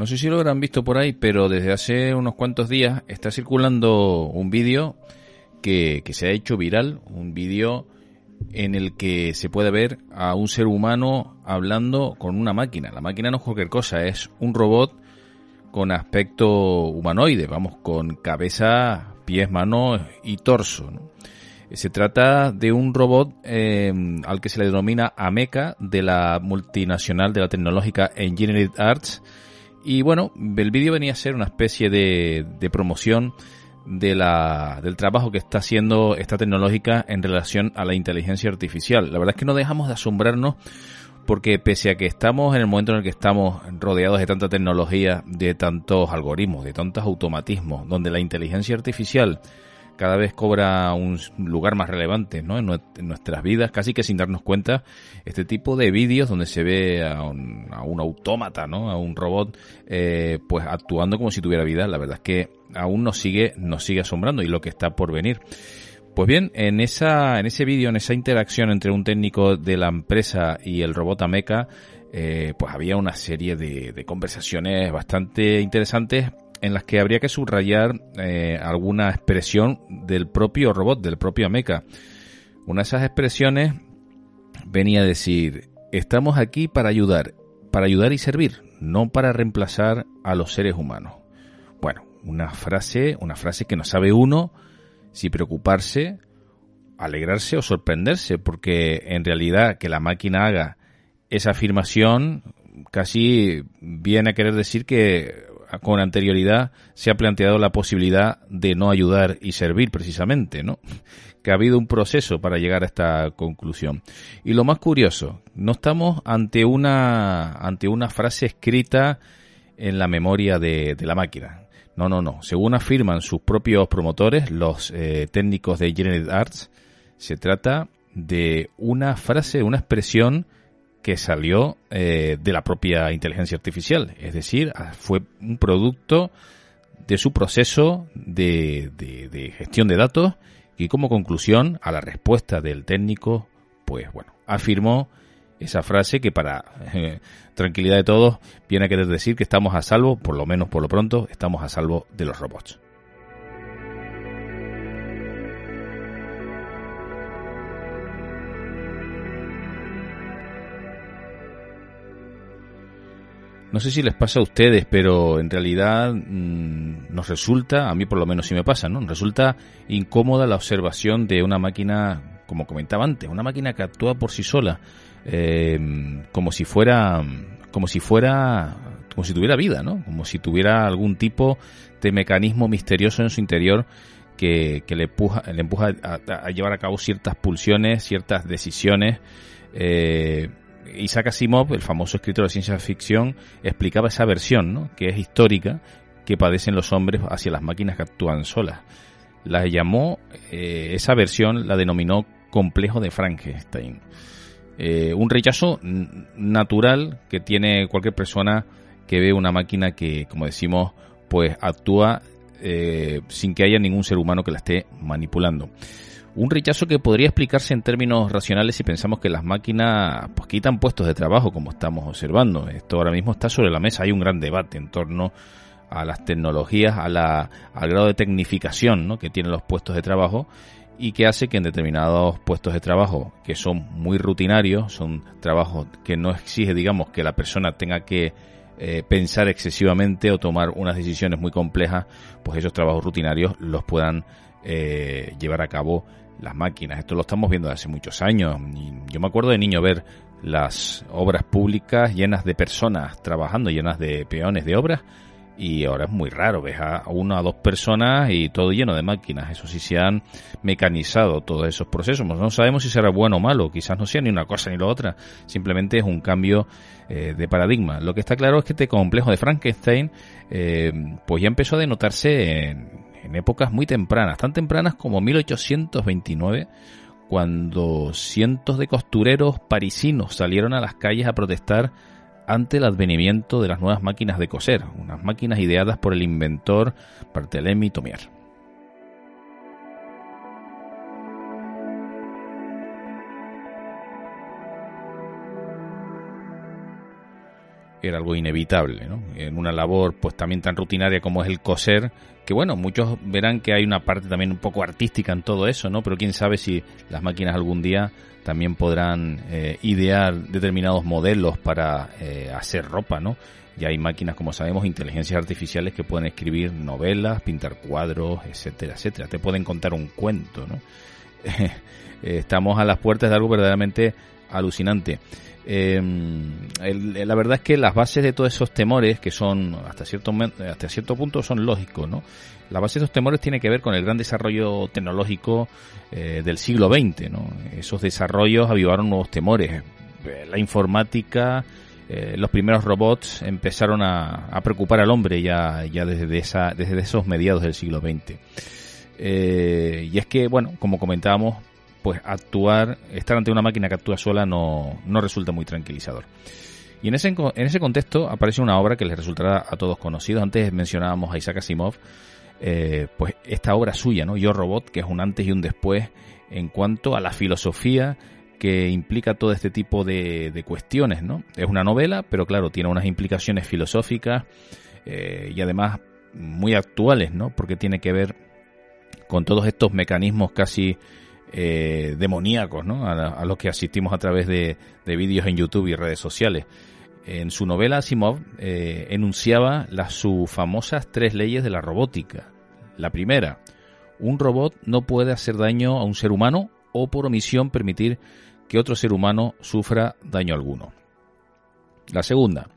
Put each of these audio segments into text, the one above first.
No sé si lo habrán visto por ahí, pero desde hace unos cuantos días está circulando un vídeo que, se ha hecho viral, un vídeo en el que se puede ver a un ser humano hablando con una máquina. La máquina no es cualquier cosa, es un robot con aspecto humanoide, vamos, con cabeza, pies, manos y torso. Se trata de un robot eh, al que se le denomina AMECA de la multinacional de la tecnológica Engineered Arts y bueno, el vídeo venía a ser una especie de, de promoción de la, del trabajo que está haciendo esta tecnológica en relación a la inteligencia artificial. La verdad es que no dejamos de asombrarnos porque pese a que estamos en el momento en el que estamos rodeados de tanta tecnología, de tantos algoritmos, de tantos automatismos, donde la inteligencia artificial cada vez cobra un lugar más relevante en, nuestras vidas, casi que sin darnos cuenta, este tipo de vídeos donde se ve a un, autómata, ¿no? a un robot, eh, pues actuando como si tuviera vida, la verdad es que aún nos sigue, nos sigue asombrando y lo que está por venir. Pues bien, en esa, en ese vídeo, en esa interacción entre un técnico de la empresa y el robot Ameca, eh, pues había una serie de conversaciones bastante interesantes en las que habría que subrayar eh, alguna expresión del propio robot, del propio Ameca. Una de esas expresiones venía a decir, estamos aquí para ayudar, para ayudar y servir, no para reemplazar a los seres humanos. Bueno, una frase, una frase que no sabe uno si preocuparse, alegrarse o sorprenderse, porque en realidad que la máquina haga esa afirmación casi viene a querer decir que con anterioridad se ha planteado la posibilidad de no ayudar y servir precisamente, ¿no? Que ha habido un proceso para llegar a esta conclusión. Y lo más curioso, no estamos ante una, ante una frase escrita en la memoria de, la máquina. No, no, no. Según afirman sus propios promotores, los eh, técnicos de General Arts, se trata de una frase, una expresión que salió eh, de la propia inteligencia artificial. Es decir, ah, fue un producto de su proceso de, de, gestión de datos y como conclusión a la respuesta del técnico, pues bueno, afirmó esa frase que para eh, tranquilidad de todos viene a querer decir que estamos a salvo, por lo menos por lo pronto, estamos a salvo de los robots. No sé si les pasa a ustedes, pero en realidad mm, nos resulta, a mí por lo menos sí me pasa, ¿no? Nos resulta incómoda la observación de una máquina, como comentaba antes, una máquina que actúa por sí sola, eh, como si fuera, como si fuera, como si tuviera vida, ¿no? Como si tuviera algún tipo de mecanismo misterioso en su interior que, le empuja, le empuja a, llevar a cabo ciertas pulsiones, ciertas decisiones. Eh, Isaac Asimov, el famoso escritor de ciencia ficción, explicaba esa versión, ¿no? que es histórica, que padecen los hombres hacia las máquinas que actúan solas. La llamó, eh, esa versión la denominó complejo de Frankenstein. Eh, un rechazo natural que tiene cualquier persona que ve una máquina que, como decimos, pues actúa eh, sin que haya ningún ser humano que la esté manipulando. Un rechazo que podría explicarse en términos racionales si pensamos que las máquinas pues, quitan puestos de trabajo, como estamos observando. Esto ahora mismo está sobre la mesa. Hay un gran debate en torno a las tecnologías, a la, al grado de tecnificación ¿no? que tienen los puestos de trabajo y que hace que en determinados puestos de trabajo que son muy rutinarios, son trabajos que no exige, digamos, que la persona tenga que eh, pensar excesivamente o tomar unas decisiones muy complejas, pues esos trabajos rutinarios los puedan eh, llevar a cabo las máquinas. Esto lo estamos viendo desde hace muchos años. yo me acuerdo de niño ver las obras públicas llenas de personas trabajando, llenas de peones de obras, y ahora es muy raro, ves a una o dos personas y todo lleno de máquinas. Eso sí se han mecanizado todos esos procesos. No sabemos si será bueno o malo, quizás no sea ni una cosa ni la otra, simplemente es un cambio eh, de paradigma. Lo que está claro es que este complejo de Frankenstein eh, pues ya empezó a denotarse en, en épocas muy tempranas, tan tempranas como 1829, cuando cientos de costureros parisinos salieron a las calles a protestar ante el advenimiento de las nuevas máquinas de coser, unas máquinas ideadas por el inventor Barthélemy Tomier. Era algo inevitable, ¿no? En una labor pues también tan rutinaria como es el coser, que bueno, muchos verán que hay una parte también un poco artística en todo eso, ¿no? Pero quién sabe si las máquinas algún día también podrán eh, idear determinados modelos para eh, hacer ropa, ¿no? Ya hay máquinas, como sabemos, inteligencias artificiales que pueden escribir novelas, pintar cuadros, etcétera, etcétera. Te pueden contar un cuento, ¿no? Estamos a las puertas de algo verdaderamente alucinante. Eh, la verdad es que las bases de todos esos temores, que son hasta cierto, hasta cierto punto son lógicos, ¿no? La base de esos temores tiene que ver con el gran desarrollo tecnológico eh, del siglo XX, ¿no? Esos desarrollos avivaron nuevos temores. Eh, la informática, eh, los primeros robots empezaron a, a, preocupar al hombre ya, ya desde, esa, desde esos mediados del siglo XX. y es que, bueno, como comentábamos, pues actuar, estar ante una máquina que actúa sola no, no resulta muy tranquilizador. Y en ese, en ese contexto aparece una obra que les resultará a todos conocidos. Antes mencionábamos a Isaac Asimov, eh, pues esta obra suya, ¿no? Yo Robot, que es un antes y un después en cuanto a la filosofía que implica todo este tipo de, de cuestiones, ¿no? Es una novela, pero claro, tiene unas implicaciones filosóficas eh, y además muy actuales, ¿no? Porque tiene que ver con todos estos mecanismos casi eh, demoníacos, ¿no? A, los que asistimos a través de, vídeos en YouTube y redes sociales. En su novela Asimov eh, enunciaba las sus famosas tres leyes de la robótica. La primera, un robot no puede hacer daño a un ser humano o por omisión permitir que otro ser humano sufra daño alguno. La segunda,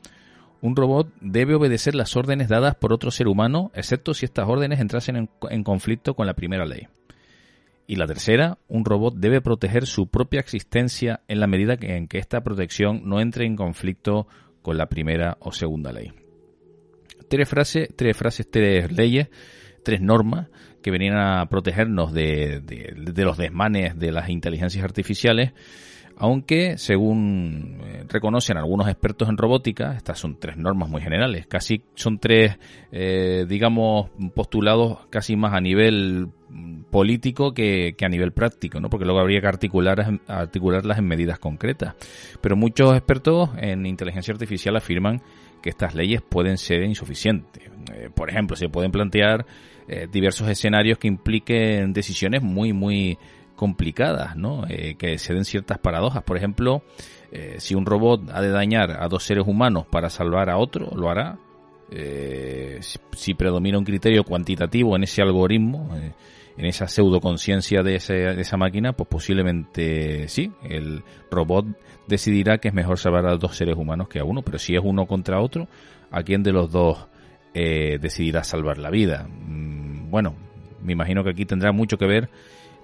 un robot debe obedecer las órdenes dadas por otro ser humano, excepto si estas órdenes entrasen en conflicto con la primera ley. Y la tercera, un robot debe proteger su propia existencia en la medida en que esta protección no entre en conflicto con la primera o segunda ley. Tres frases, tres frases, tres leyes, tres normas que venían a protegernos de, de los desmanes de las inteligencias artificiales aunque según eh, reconocen algunos expertos en robótica, estas son tres normas muy generales, casi son tres, eh, digamos, postulados casi más a nivel político que, a nivel práctico, ¿no? porque luego habría que articular, articularlas en medidas concretas. Pero muchos expertos en inteligencia artificial afirman que estas leyes pueden ser insuficientes. Eh, por ejemplo, se pueden plantear diversos escenarios que impliquen decisiones muy, muy complicadas, ¿no? Eh, que se den ciertas paradojas. Por ejemplo, eh, si un robot ha de dañar a dos seres humanos para salvar a otro, lo hará. Eh, si, predomina un criterio cuantitativo en ese algoritmo, en esa pseudoconciencia de, de esa máquina, pues posiblemente sí, el robot decidirá que es mejor salvar a dos seres humanos que a uno, pero si es uno contra otro, ¿a quién de los dos decidirá salvar la vida? Mm, bueno, me imagino que aquí tendrá mucho que ver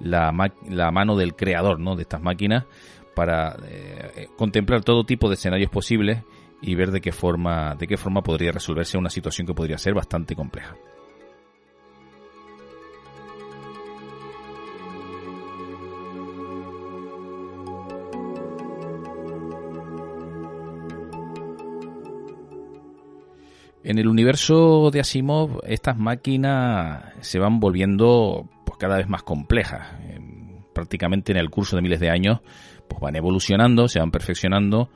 la, la mano del creador ¿no? de estas máquinas para eh, contemplar todo tipo de escenarios posibles y ver de qué forma de qué forma podría resolverse una situación que podría ser bastante compleja. En el universo de Asimov, estas máquinas se van volviendo cada vez más complejas. prácticamente en el curso de miles de años, pues van evolucionando, se van perfeccionando,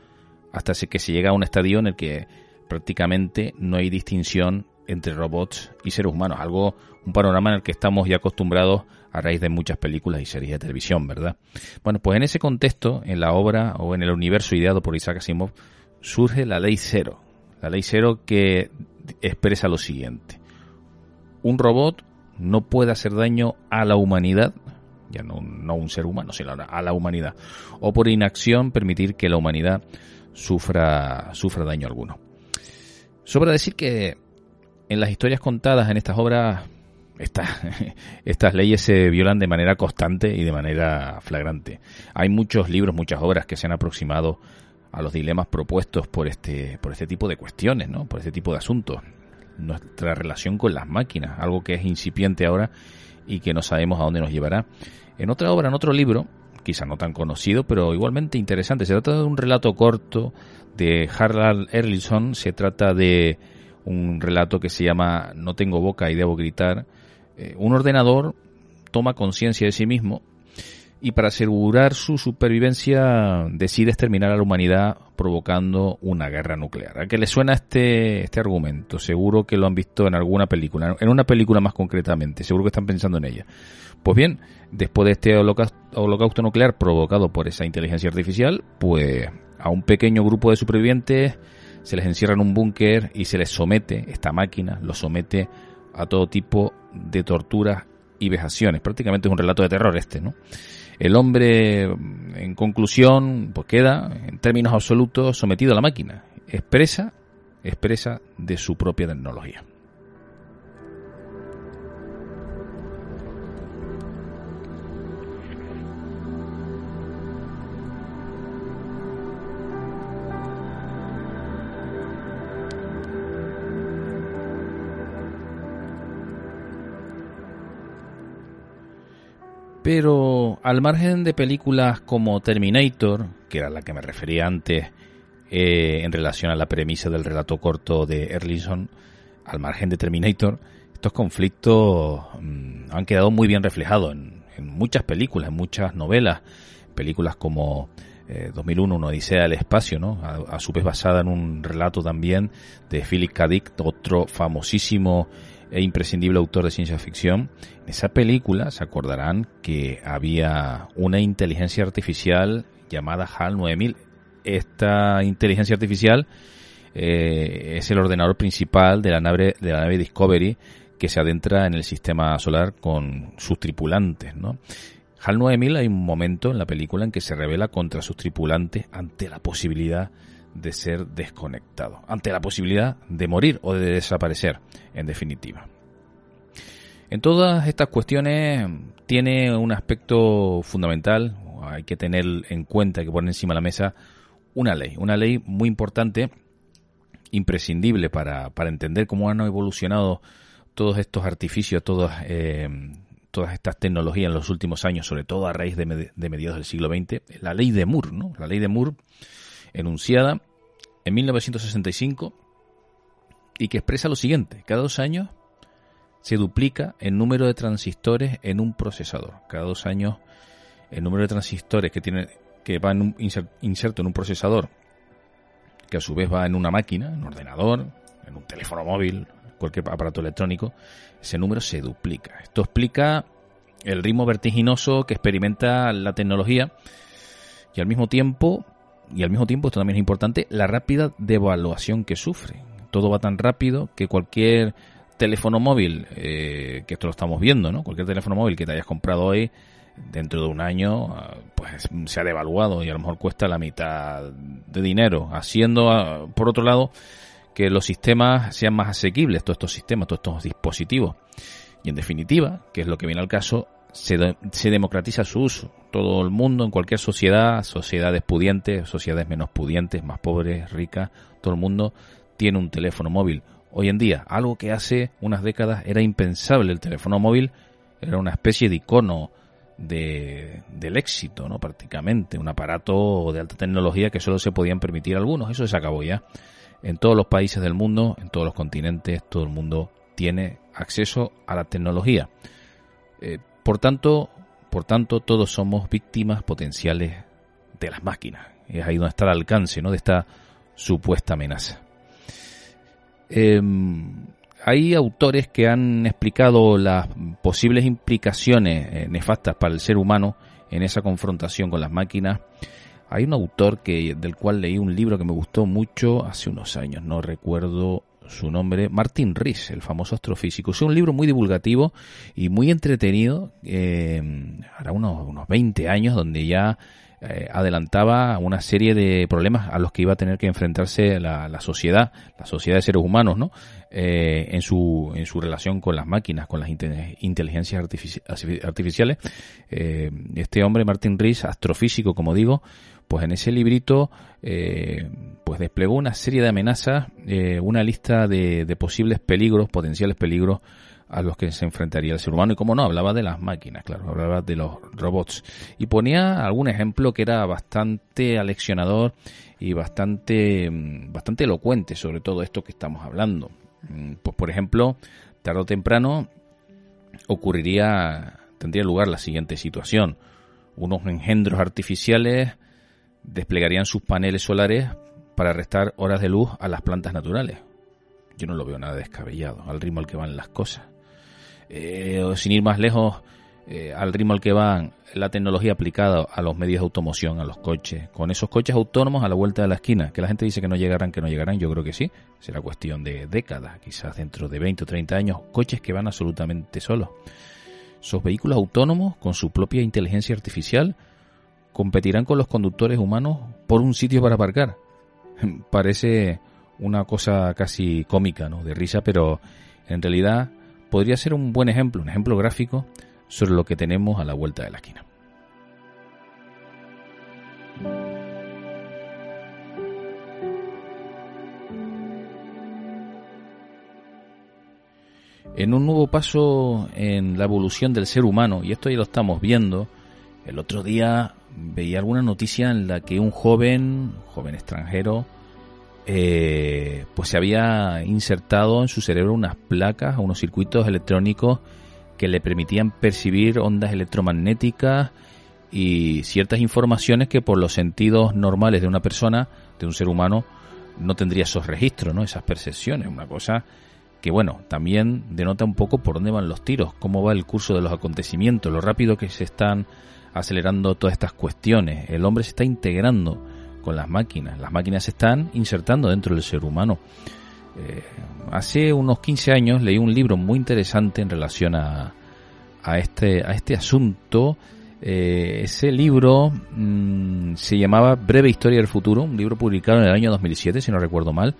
hasta que se llega a un estadio en el que prácticamente no hay distinción entre robots y seres humanos, algo, un panorama en el que estamos ya acostumbrados a raíz de muchas películas y series de televisión, ¿verdad? Bueno, pues en ese contexto, en la obra o en el universo ideado por Isaac Asimov, surge la ley cero. La ley cero que expresa lo siguiente. Un robot no puede hacer daño a la humanidad, ya no, no un ser humano, sino a la humanidad, o por inacción permitir que la humanidad sufra, sufra daño alguno. Sobra decir que en las historias contadas en estas obras estas leyes se violan de manera constante y de manera flagrante. Hay muchos libros, muchas obras que se han aproximado a los dilemas propuestos por este, por este tipo de cuestiones, ¿no? por este tipo de asuntos. Nuestra relación con las máquinas, algo que es incipiente ahora y que no sabemos a dónde nos llevará. En otra obra, en otro libro, quizá no tan conocido, pero igualmente interesante, se trata de un relato corto de Harald Erlisson, se trata de un relato que se llama No tengo boca y debo gritar, eh, un ordenador toma conciencia de sí mismo y para asegurar su supervivencia decide exterminar a la humanidad provocando una guerra nuclear. ¿A qué le suena este, este argumento? Seguro que lo han visto en alguna película, en una película más concretamente, seguro que están pensando en ella. Pues bien, después de este holocausto nuclear provocado por esa inteligencia artificial, pues a un pequeño grupo de supervivientes se les encierra en un búnker y se les somete, esta máquina lo somete a todo tipo de torturas y vejaciones. Prácticamente es un relato de terror este, ¿no? El hombre, en conclusión, pues queda, en términos absolutos, sometido a la máquina. Expresa, expresa de su propia tecnología. Pero al margen de películas como Terminator, que era la que me refería antes eh, en relación a la premisa del relato corto de Erlinson, al margen de Terminator, estos conflictos mm, han quedado muy bien reflejados en, muchas películas, en muchas novelas, películas como 2001, eh, una odisea del espacio, ¿no? A, a, su vez basada en un relato también de Philip K. Dick, otro famosísimo e imprescindible autor de ciencia ficción, en esa película se acordarán que había una inteligencia artificial llamada HAL 9000. Esta inteligencia artificial eh, es el ordenador principal de la nave de la nave Discovery que se adentra en el sistema solar con sus tripulantes, ¿no? HAL 9000 hay un momento en la película en que se revela contra sus tripulantes ante la posibilidad ser desconectado, ante la posibilidad de morir o de desaparecer, en definitiva. En todas estas cuestiones tiene un aspecto fundamental, hay que tener en cuenta, que poner encima de la mesa una ley, una ley muy importante, imprescindible para, para entender cómo han evolucionado todos estos artificios, todas, eh, todas estas tecnologías en los últimos años, sobre todo a raíz de, de mediados del siglo XX, la ley de Moore, ¿no? La ley de Moore enunciada en 1965 y que expresa lo siguiente, cada dos años se duplica el número de transistores en un procesador. Cada dos años el número de transistores que tiene que va en un, inserto en un procesador, que a su vez va en una máquina, en un ordenador, en un teléfono móvil, cualquier aparato electrónico, ese número se duplica. Esto explica el ritmo vertiginoso que experimenta la tecnología y al mismo tiempo y al mismo tiempo, esto también es importante, la rápida devaluación que sufre. Todo va tan rápido que cualquier teléfono móvil, eh, que esto lo estamos viendo, ¿no? Cualquier teléfono móvil que te hayas comprado hoy, dentro de un año, ah, pues se ha devaluado y a lo mejor cuesta la mitad de dinero, haciendo, ah, por otro lado, que los sistemas sean más asequibles, todos estos sistemas, todos estos dispositivos. Y en definitiva, que es lo que viene al caso, se, democratiza su uso. Todo el mundo, en cualquier sociedad, sociedades pudientes, sociedades menos pudientes, más pobres, ricas, todo el mundo tiene un teléfono móvil. Hoy en día, algo que hace unas décadas era impensable, el teléfono móvil era una especie de icono de, del éxito, ¿no? Prácticamente, un aparato de alta tecnología que solo se podían permitir algunos. Eso se acabó ya. En todos los países del mundo, en todos los continentes, todo el mundo tiene acceso a la tecnología. Eh, por tanto, por tanto, todos somos víctimas potenciales de las máquinas. Es ahí donde está el alcance ¿no? de esta supuesta amenaza. Em, hay autores que han explicado las posibles implicaciones eh, nefastas para el ser humano en esa confrontación con las máquinas Hay un autor que del cual leí un libro que me gustó mucho hace unos años, no recuerdo su nombre, Martin Rees, el famoso astrofísico. Es un libro muy divulgativo y muy entretenido, eh, hará unos, unos 20 años, donde ya eh, adelantaba una serie de problemas a los que iba a tener que enfrentarse la, la sociedad, la sociedad de seres humanos, ¿no? Eh, en, su, en su relación con las máquinas, con las inteligencias artificiales. Eh, este hombre, Martin Rees, astrofísico, como digo, pues en ese librito eh, pues desplegó una serie de amenazas, eh, una lista de, de, posibles peligros, potenciales peligros a los que se enfrentaría el ser humano y como no hablaba de las máquinas, claro, hablaba de los robots y ponía algún ejemplo que era bastante aleccionador y bastante mm, bastante elocuente sobre todo esto que estamos hablando. Mm, pues por ejemplo, tarde o temprano ocurriría tendría lugar la siguiente situación. Unos engendros artificiales desplegarían sus paneles solares para restar horas de luz a las plantas naturales. Yo no lo veo nada descabellado, al ritmo al que van las cosas. Eh, sin ir más lejos, eh, al ritmo al que van la tecnología aplicada a los medios de automoción, a los coches, con esos coches autónomos a la vuelta de la esquina, que la gente dice que no llegarán, que no llegarán, yo creo que sí, será cuestión de décadas, quizás dentro de 20 o 30 años, coches que van absolutamente solos. Esos vehículos autónomos, con su propia inteligencia artificial, competirán con los conductores humanos por un sitio para aparcar. Parece una cosa casi cómica, ¿no? De risa, pero en realidad podría ser un buen ejemplo, un ejemplo gráfico sobre lo que tenemos a la vuelta de la esquina. En un nuevo paso en la evolución del ser humano, y esto ya lo estamos viendo, el otro día veía alguna noticia en la que un joven, joven extranjero, eh, pues se había insertado en su cerebro unas placas, unos circuitos electrónicos que le permitían percibir ondas electromagnéticas y ciertas informaciones que por los sentidos normales de una persona, de un ser humano, no tendría esos registros, ¿no? Esas percepciones, una cosa que bueno, también denota un poco por dónde van los tiros, cómo va el curso de los acontecimientos, lo rápido que se están acelerando todas estas cuestiones. El hombre se está integrando con las máquinas, las máquinas se están insertando dentro del ser humano. Eh, hace unos 15 años leí un libro muy interesante en relación a, a, este, a este asunto. Eh, ese libro mm, se llamaba Breve Historia del Futuro, un libro publicado en el año 2007, si no recuerdo mal.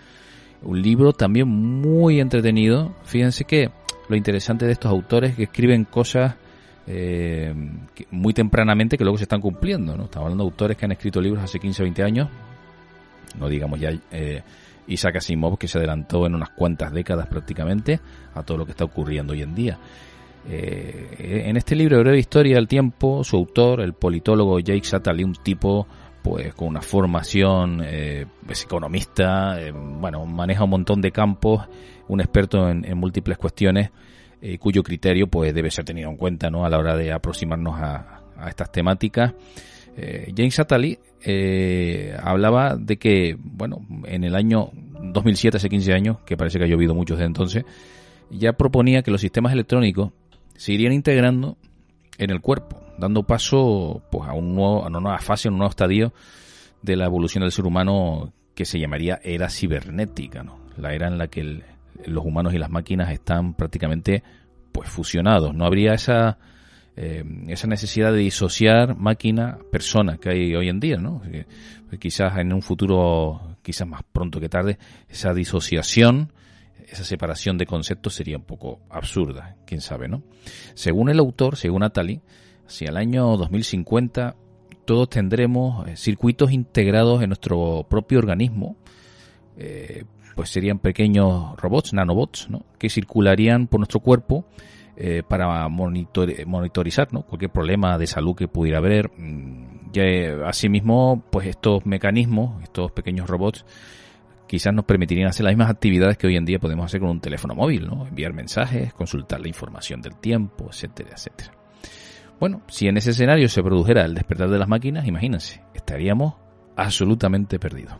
Un libro también muy entretenido. Fíjense que lo interesante de estos autores es que escriben cosas eh, muy tempranamente que luego se están cumpliendo. ¿no? Estamos hablando de autores que han escrito libros hace 15 o 20 años, no digamos ya eh, Isaac Asimov, que se adelantó en unas cuantas décadas prácticamente a todo lo que está ocurriendo hoy en día. Eh, en este libro de breve historia del tiempo, su autor, el politólogo Jake Satterley, un tipo pues con una formación es economista, bueno, maneja un montón de campos, un experto en múltiples cuestiones, eh, cuyo criterio pues debe ser tenido en cuenta ¿no? a la hora de aproximarnos a, estas temáticas. Eh, James Attali eh, hablaba de que, bueno, en el año 2007, hace 15 años, que parece que ha llovido mucho desde entonces, ya proponía que los sistemas electrónicos se irían integrando en el cuerpo, dando paso pues, a, un nuevo, a una nueva fase, a un nuevo estadio de la evolución del ser humano que se llamaría era cibernética, ¿no? la era en la que el, los humanos y las máquinas están prácticamente pues fusionados. No habría esa eh, esa necesidad de disociar máquina persona que hay hoy en día, ¿no? Eh, quizás en un futuro, quizás más pronto que tarde, esa disociación, esa separación de conceptos sería un poco absurda, quién sabe, ¿no? Según el autor, según Atali, hacia el año 2050 todos tendremos eh, circuitos integrados en nuestro propio organismo, pues serían pequeños robots, nanobots, ¿no? que circularían por nuestro cuerpo eh, para monitorizar ¿no? cualquier problema de salud que pudiera haber. Mm, eh, asimismo, pues estos mecanismos, estos pequeños robots, quizás nos permitirían hacer las mismas actividades que hoy en día podemos hacer con un teléfono móvil, ¿no? enviar mensajes, consultar la información del tiempo, etcétera, etcétera. Bueno, si en ese escenario se produjera el despertar de las máquinas, imagínense, estaríamos absolutamente perdidos.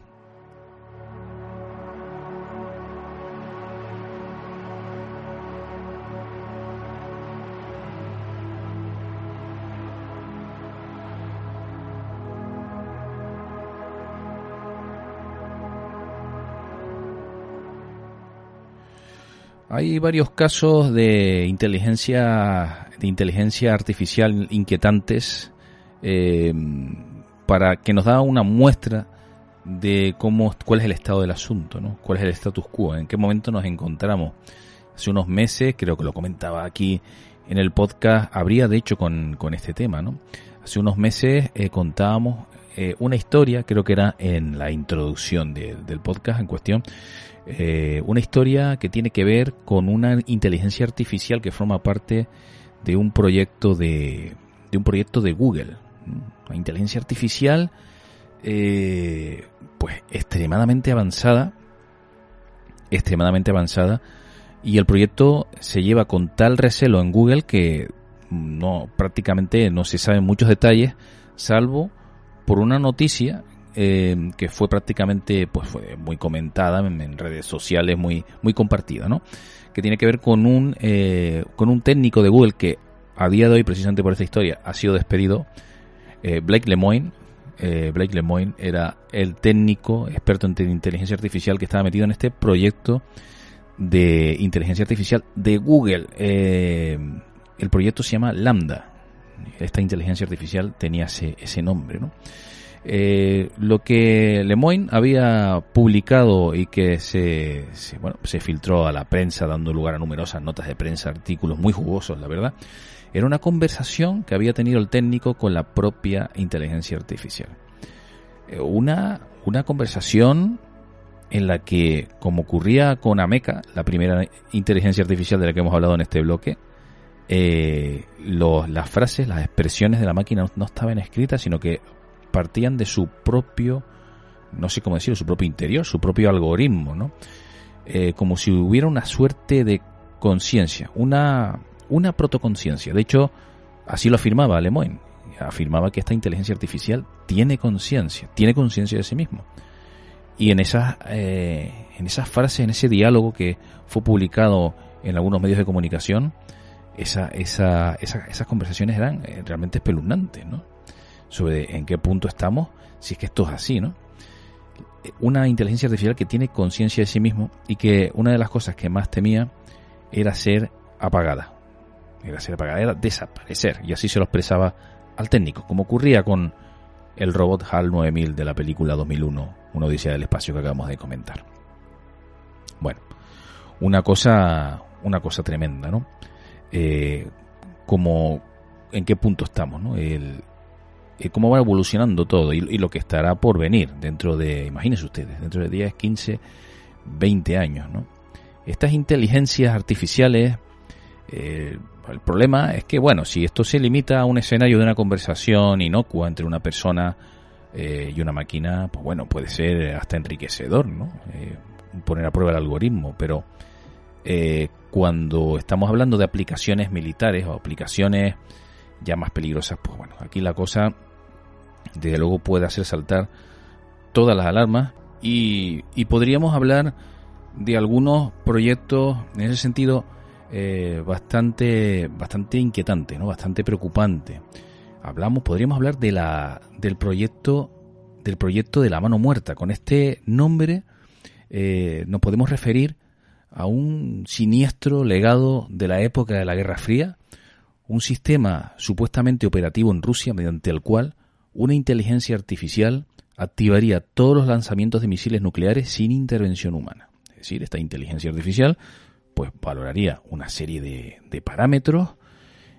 Hay varios casos de inteligencia, de inteligencia artificial inquietantes eh, para que nos da una muestra de cómo, cuál es el estado del asunto, ¿no? cuál es el status quo, en qué momento nos encontramos. Hace unos meses, creo que lo comentaba aquí en el podcast, habría de hecho con, con este tema, ¿no? Hace unos meses eh, contábamos eh, una historia, creo que era en la introducción del podcast en cuestión, eh, una historia que tiene que ver con una inteligencia artificial que forma parte de un proyecto de, de un proyecto de Google. Una inteligencia artificial pues extremadamente avanzada, extremadamente avanzada, y el proyecto se lleva con tal recelo en Google que no prácticamente no se saben muchos detalles, salvo por una noticia eh, que fue prácticamente pues fue muy comentada en, redes sociales, muy muy compartida, ¿no? Que tiene que ver con un eh, con un técnico de Google que a día de hoy precisamente por esta historia ha sido despedido, eh, Blake Lemoine. Blake Lemoine era el técnico experto en inteligencia artificial que estaba metido en este proyecto de inteligencia artificial de Google. El proyecto se llama Lambda. Esta inteligencia artificial tenía ese, ese nombre, ¿no? Eh, lo que Lemoyne había publicado y que se, bueno, se filtró a la prensa dando lugar a numerosas notas de prensa, artículos muy jugosos, la verdad, era una conversación que había tenido el técnico con la propia inteligencia artificial. Eh, una, una conversación en la que, como ocurría con Ameca, la primera inteligencia artificial de la que hemos hablado en este bloque, eh, las frases, las expresiones de la máquina no estaban escritas, sino que partían de su propio, no sé cómo decirlo, su propio interior, su propio algoritmo, ¿no? Eh, como si hubiera una suerte de conciencia, una, una protoconciencia. De hecho, así lo afirmaba Lemoyne. Afirmaba que esta inteligencia artificial tiene conciencia, tiene conciencia de sí mismo. Y en esas, eh, en esas frases, en ese diálogo que fue publicado en algunos medios de comunicación, esa, esa, esas conversaciones eran eh, realmente espeluznantes, ¿no? sobre en qué punto estamos, si es que esto es así, ¿no? Una inteligencia artificial que tiene conciencia de sí mismo y que una de las cosas que más temía era ser apagada. Era ser apagada, era desaparecer. Y así se lo expresaba al técnico, como ocurría con el robot HAL 9000 de la película 2001, una odisea del espacio que acabamos de comentar. Bueno, una cosa, una cosa tremenda, ¿no? Eh, como en qué punto estamos, ¿no? Eh, cómo va evolucionando todo y, lo que estará por venir dentro de, imagínense ustedes, dentro de 10, 15, 20 años, ¿no? Estas inteligencias artificiales, eh, el problema es que, bueno, si esto se limita a un escenario de una conversación inocua entre una persona y una máquina, pues bueno, puede ser hasta enriquecedor, ¿no? poner a prueba el algoritmo, pero cuando estamos hablando de aplicaciones militares o aplicaciones ya más peligrosas, pues bueno, aquí la cosa desde luego puede hacer saltar todas las alarmas y, podríamos hablar de algunos proyectos en ese sentido eh, bastante bastante inquietante, ¿no? bastante preocupante. Hablamos, podríamos hablar de la del proyecto del proyecto de la mano muerta. Con este nombre eh, nos podemos referir a un siniestro legado de la época de la Guerra Fría un sistema supuestamente operativo en Rusia mediante el cual una inteligencia artificial activaría todos los lanzamientos de misiles nucleares sin intervención humana. Es decir, esta inteligencia artificial pues valoraría una serie de, parámetros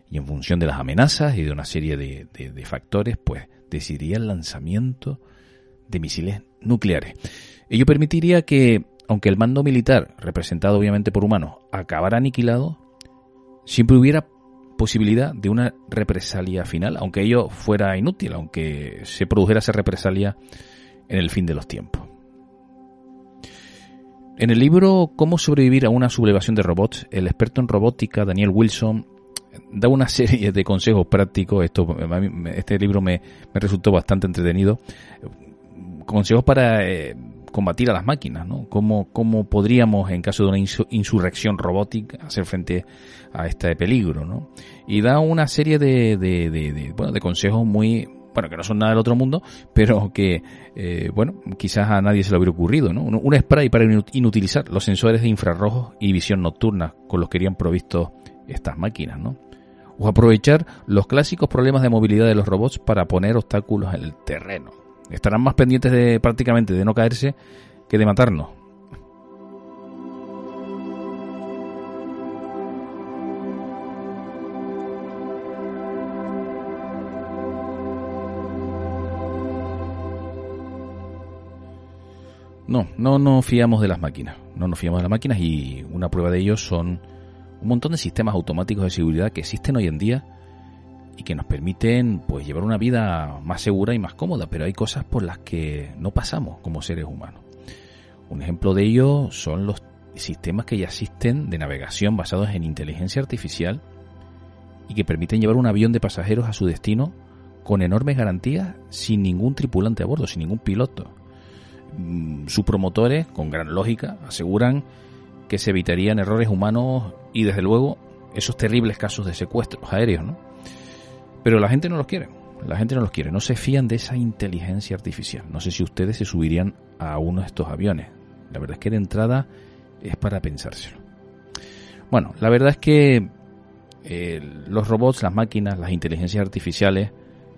y en función de las amenazas y de una serie de, de factores pues decidiría el lanzamiento de misiles nucleares. Ello permitiría que, aunque el mando militar, representado obviamente por humanos, acabara aniquilado, siempre hubiera posibilidad de una represalia final, aunque ello fuera inútil, aunque se produjera esa represalia en el fin de los tiempos. En el libro Cómo sobrevivir a una sublevación de robots, el experto en robótica Daniel Wilson da una serie de consejos prácticos. Esto, este libro me, resultó bastante entretenido. Consejos para eh, combatir a las máquinas, ¿no? ¿Cómo, cómo podríamos, en caso de una insurrección robótica, hacer frente a este peligro, ¿no? Y da una serie de, bueno, de consejos muy, bueno, que no son nada del otro mundo, pero que, eh, bueno, quizás a nadie se le hubiera ocurrido, ¿no? Un, un spray para inutilizar los sensores de infrarrojos y visión nocturna con los que irían provistos estas máquinas, ¿no? O aprovechar los clásicos problemas de movilidad de los robots para poner obstáculos en el terreno. Estarán más pendientes de prácticamente de no caerse que de matarnos. No, no nos fiamos de las máquinas. No nos fiamos de las máquinas y una prueba de ello son un montón de sistemas automáticos de seguridad que existen hoy en día y que nos permiten pues llevar una vida más segura y más cómoda, pero hay cosas por las que no pasamos como seres humanos. Un ejemplo de ello son los sistemas que ya existen de navegación basados en inteligencia artificial y que permiten llevar un avión de pasajeros a su destino con enormes garantías sin ningún tripulante a bordo, sin ningún piloto. Mm, sus promotores, con gran lógica, aseguran que se evitarían errores humanos y desde luego esos terribles casos de secuestros aéreos, ¿no? Pero la gente no los quiere, la gente no los quiere, no se fían de esa inteligencia artificial. No sé si ustedes se subirían a uno de estos aviones. La verdad es que de entrada es para pensárselo. Bueno, la verdad es que eh, los robots, las máquinas, las inteligencias artificiales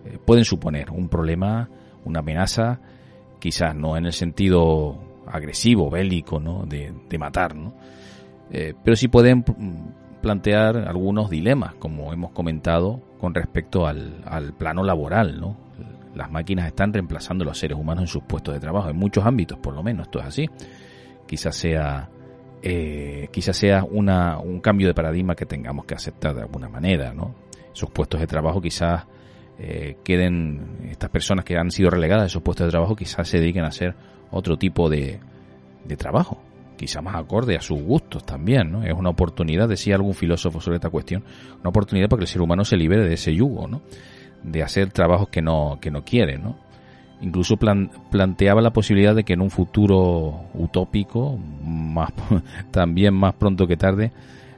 eh, pueden suponer un problema, una amenaza quizás no en el sentido agresivo, bélico, ¿no? de, matar, ¿no? Eh, pero sí pueden plantear algunos dilemas, como hemos comentado, con respecto al, al, plano laboral, ¿no? Las máquinas están reemplazando a los seres humanos en sus puestos de trabajo, en muchos ámbitos, por lo menos, esto es así. Quizás sea, eh, quizás sea una, un cambio de paradigma que tengamos que aceptar de alguna manera, ¿no? Esos puestos de trabajo quizás eh, queden estas personas que han sido relegadas de esos puestos de trabajo quizás se dediquen a hacer otro tipo de, de trabajo, quizás más acorde a sus gustos también, ¿no? Es una oportunidad, decía algún filósofo sobre esta cuestión, una oportunidad para que el ser humano se libere de ese yugo, ¿no? De hacer trabajos que no, que no quiere, ¿no? Incluso planteaba la posibilidad de que en un futuro utópico, más, también más pronto que tarde,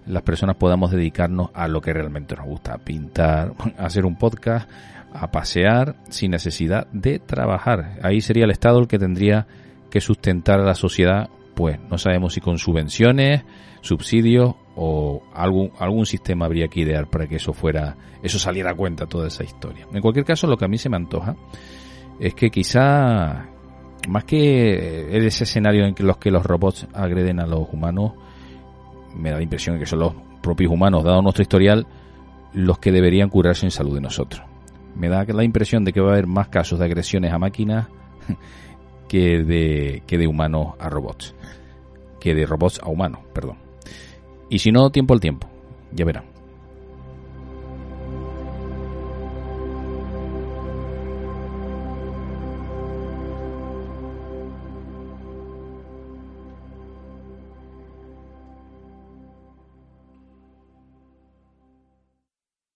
las personas podamos dedicarnos a lo que realmente nos gusta, a pintar, a hacer un podcast, a pasear sin necesidad de trabajar. Ahí sería el Estado el que tendría que sustentar a la sociedad, pues no sabemos si con subvenciones, subsidios o algún, algún sistema habría que idear para que eso fuera, eso saliera a cuenta toda esa historia. En cualquier caso, lo que a mí se me antoja es que quizá más que ese escenario en los que los robots agreden a los humanos, me da la impresión de que son los propios humanos, dado nuestro historial, los que deberían curarse en salud de nosotros. Me da la impresión de que va a haber más casos de agresiones a máquinas que de, que de humanos a robots. Que de robots a humanos, perdón. Y si no, tiempo al tiempo. Ya verán.